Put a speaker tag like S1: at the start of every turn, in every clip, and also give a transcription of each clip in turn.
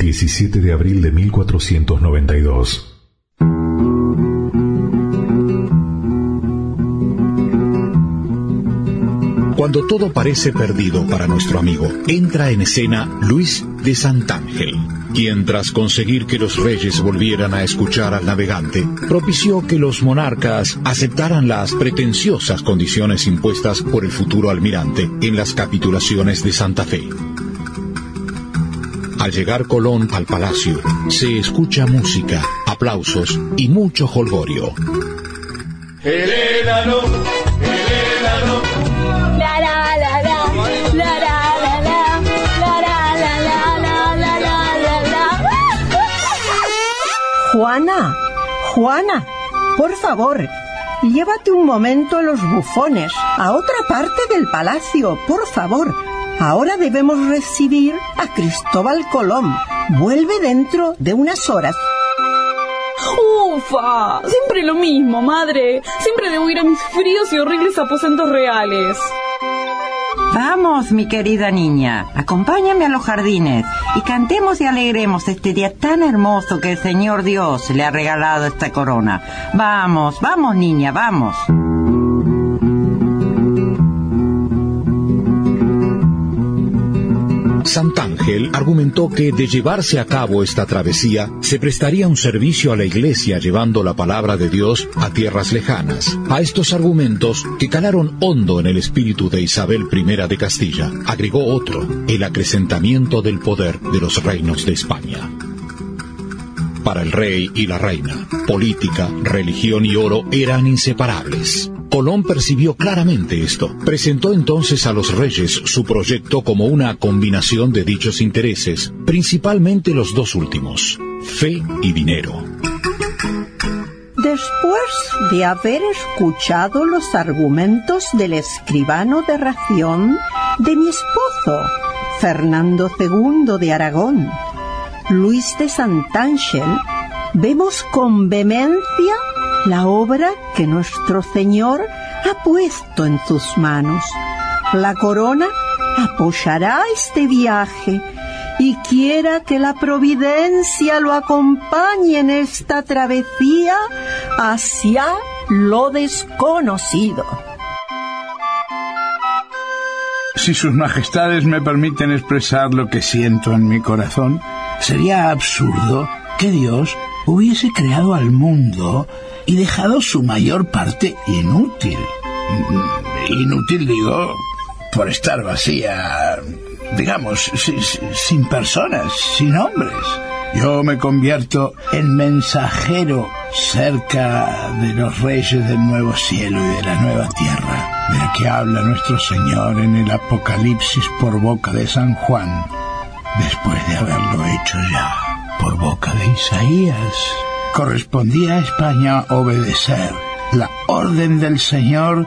S1: 17 de abril de 1492.
S2: Cuando todo parece perdido para nuestro amigo, entra en escena Luis de Santángel, quien tras conseguir que los reyes volvieran a escuchar al navegante, propició que los monarcas aceptaran las pretenciosas condiciones impuestas por el futuro almirante en las capitulaciones de Santa Fe. Al llegar Colón al palacio, se escucha música, aplausos y mucho jolgorio.
S3: Helena no, Helena no.
S4: La la la la, la la la la, la la la la la la la la la.
S5: Juana, Juana, por favor, llévate un momento a los bufones, a otra parte del palacio, por favor. Ahora debemos recibir a Cristóbal Colón. Vuelve dentro de unas horas.
S6: Ufa, siempre lo mismo, madre. Siempre debo ir a mis fríos y horribles aposentos reales.
S7: Vamos, mi querida niña, acompáñame a los jardines y cantemos y alegremos este día tan hermoso que el Señor Dios le ha regalado esta corona. Vamos, vamos, niña, vamos.
S2: Santángel argumentó que de llevarse a cabo esta travesía se prestaría un servicio a la iglesia llevando la palabra de Dios a tierras lejanas. A estos argumentos, que calaron hondo en el espíritu de Isabel I de Castilla, agregó otro, el acrecentamiento del poder de los reinos de España. Para el rey y la reina, política, religión y oro eran inseparables. Colón percibió claramente esto. Presentó entonces a los reyes su proyecto como una combinación de dichos intereses, principalmente los dos últimos, fe y dinero.
S5: Después de haber escuchado los argumentos del escribano de ración de mi esposo, Fernando II de Aragón, Luis de Santángel, vemos con vehemencia la obra que nuestro Señor ha puesto en tus manos. La corona apoyará este viaje y quiera que la providencia lo acompañe en esta travesía hacia lo desconocido.
S8: Si sus majestades me permiten expresar lo que siento en mi corazón, sería absurdo que Dios hubiese creado al mundo y dejado su mayor parte inútil. Inútil digo por estar vacía, digamos, sin personas, sin hombres. Yo me convierto en mensajero cerca de los reyes del nuevo cielo y de la nueva tierra, de que habla nuestro Señor en el Apocalipsis por boca de San Juan, después de haberlo hecho ya por boca de Isaías correspondía a España obedecer la orden del Señor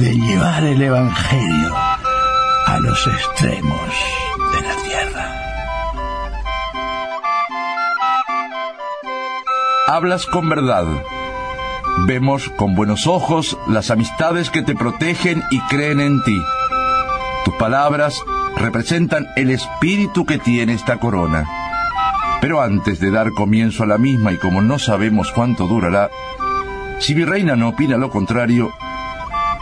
S8: de llevar el Evangelio a los extremos de la tierra.
S9: Hablas con verdad. Vemos con buenos ojos las amistades que te protegen y creen en ti. Tus palabras representan el espíritu que tiene esta corona. Pero antes de dar comienzo a la misma y como no sabemos cuánto durará, si mi reina no opina lo contrario,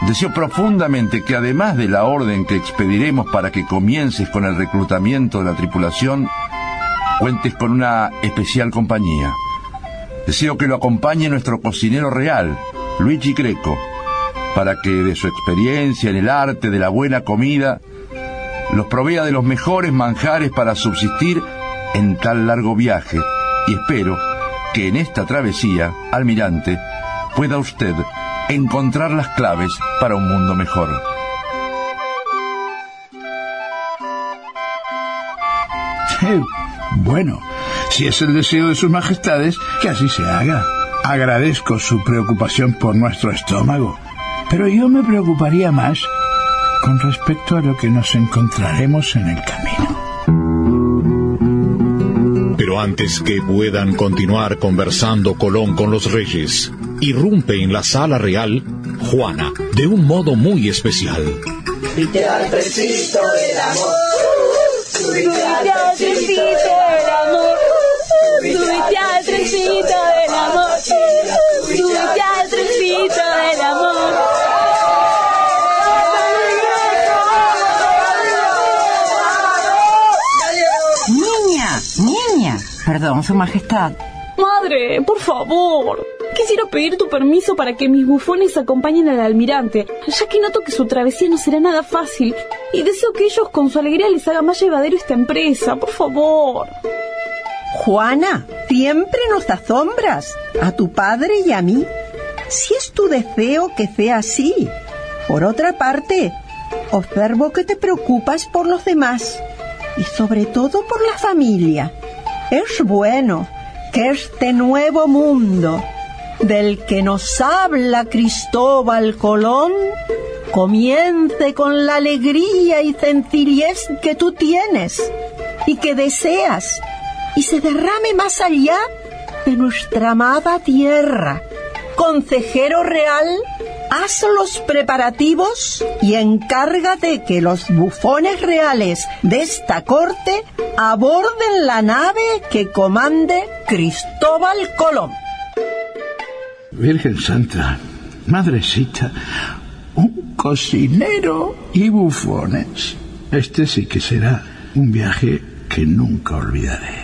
S9: deseo profundamente que además de la orden que expediremos para que comiences con el reclutamiento de la tripulación, cuentes con una especial compañía. Deseo que lo acompañe nuestro cocinero real, Luigi Greco, para que de su experiencia en el arte de la buena comida, los provea de los mejores manjares para subsistir en tal largo viaje y espero que en esta travesía, almirante, pueda usted encontrar las claves para un mundo mejor.
S8: bueno, si es el deseo de sus majestades, que así se haga. Agradezco su preocupación por nuestro estómago, pero yo me preocuparía más con respecto a lo que nos encontraremos en el camino
S2: antes que puedan continuar conversando Colón con los reyes, irrumpe en la sala real Juana de un modo muy especial.
S7: Perdón, Su Majestad.
S6: Madre, por favor. Quisiera pedir tu permiso para que mis bufones acompañen al almirante, ya que noto que su travesía no será nada fácil y deseo que ellos con su alegría les haga más llevadero esta empresa, por favor.
S5: Juana, siempre nos asombras, a tu padre y a mí. Si es tu deseo que sea así. Por otra parte, observo que te preocupas por los demás y sobre todo por la familia. Es bueno que este nuevo mundo del que nos habla Cristóbal Colón comience con la alegría y sencillez que tú tienes y que deseas y se derrame más allá de nuestra amada tierra. Consejero real, haz los preparativos y encárgate que los bufones reales de esta corte aborden la nave que comande Cristóbal Colón.
S8: Virgen Santa, Madrecita, un cocinero y bufones. Este sí que será un viaje que nunca olvidaré.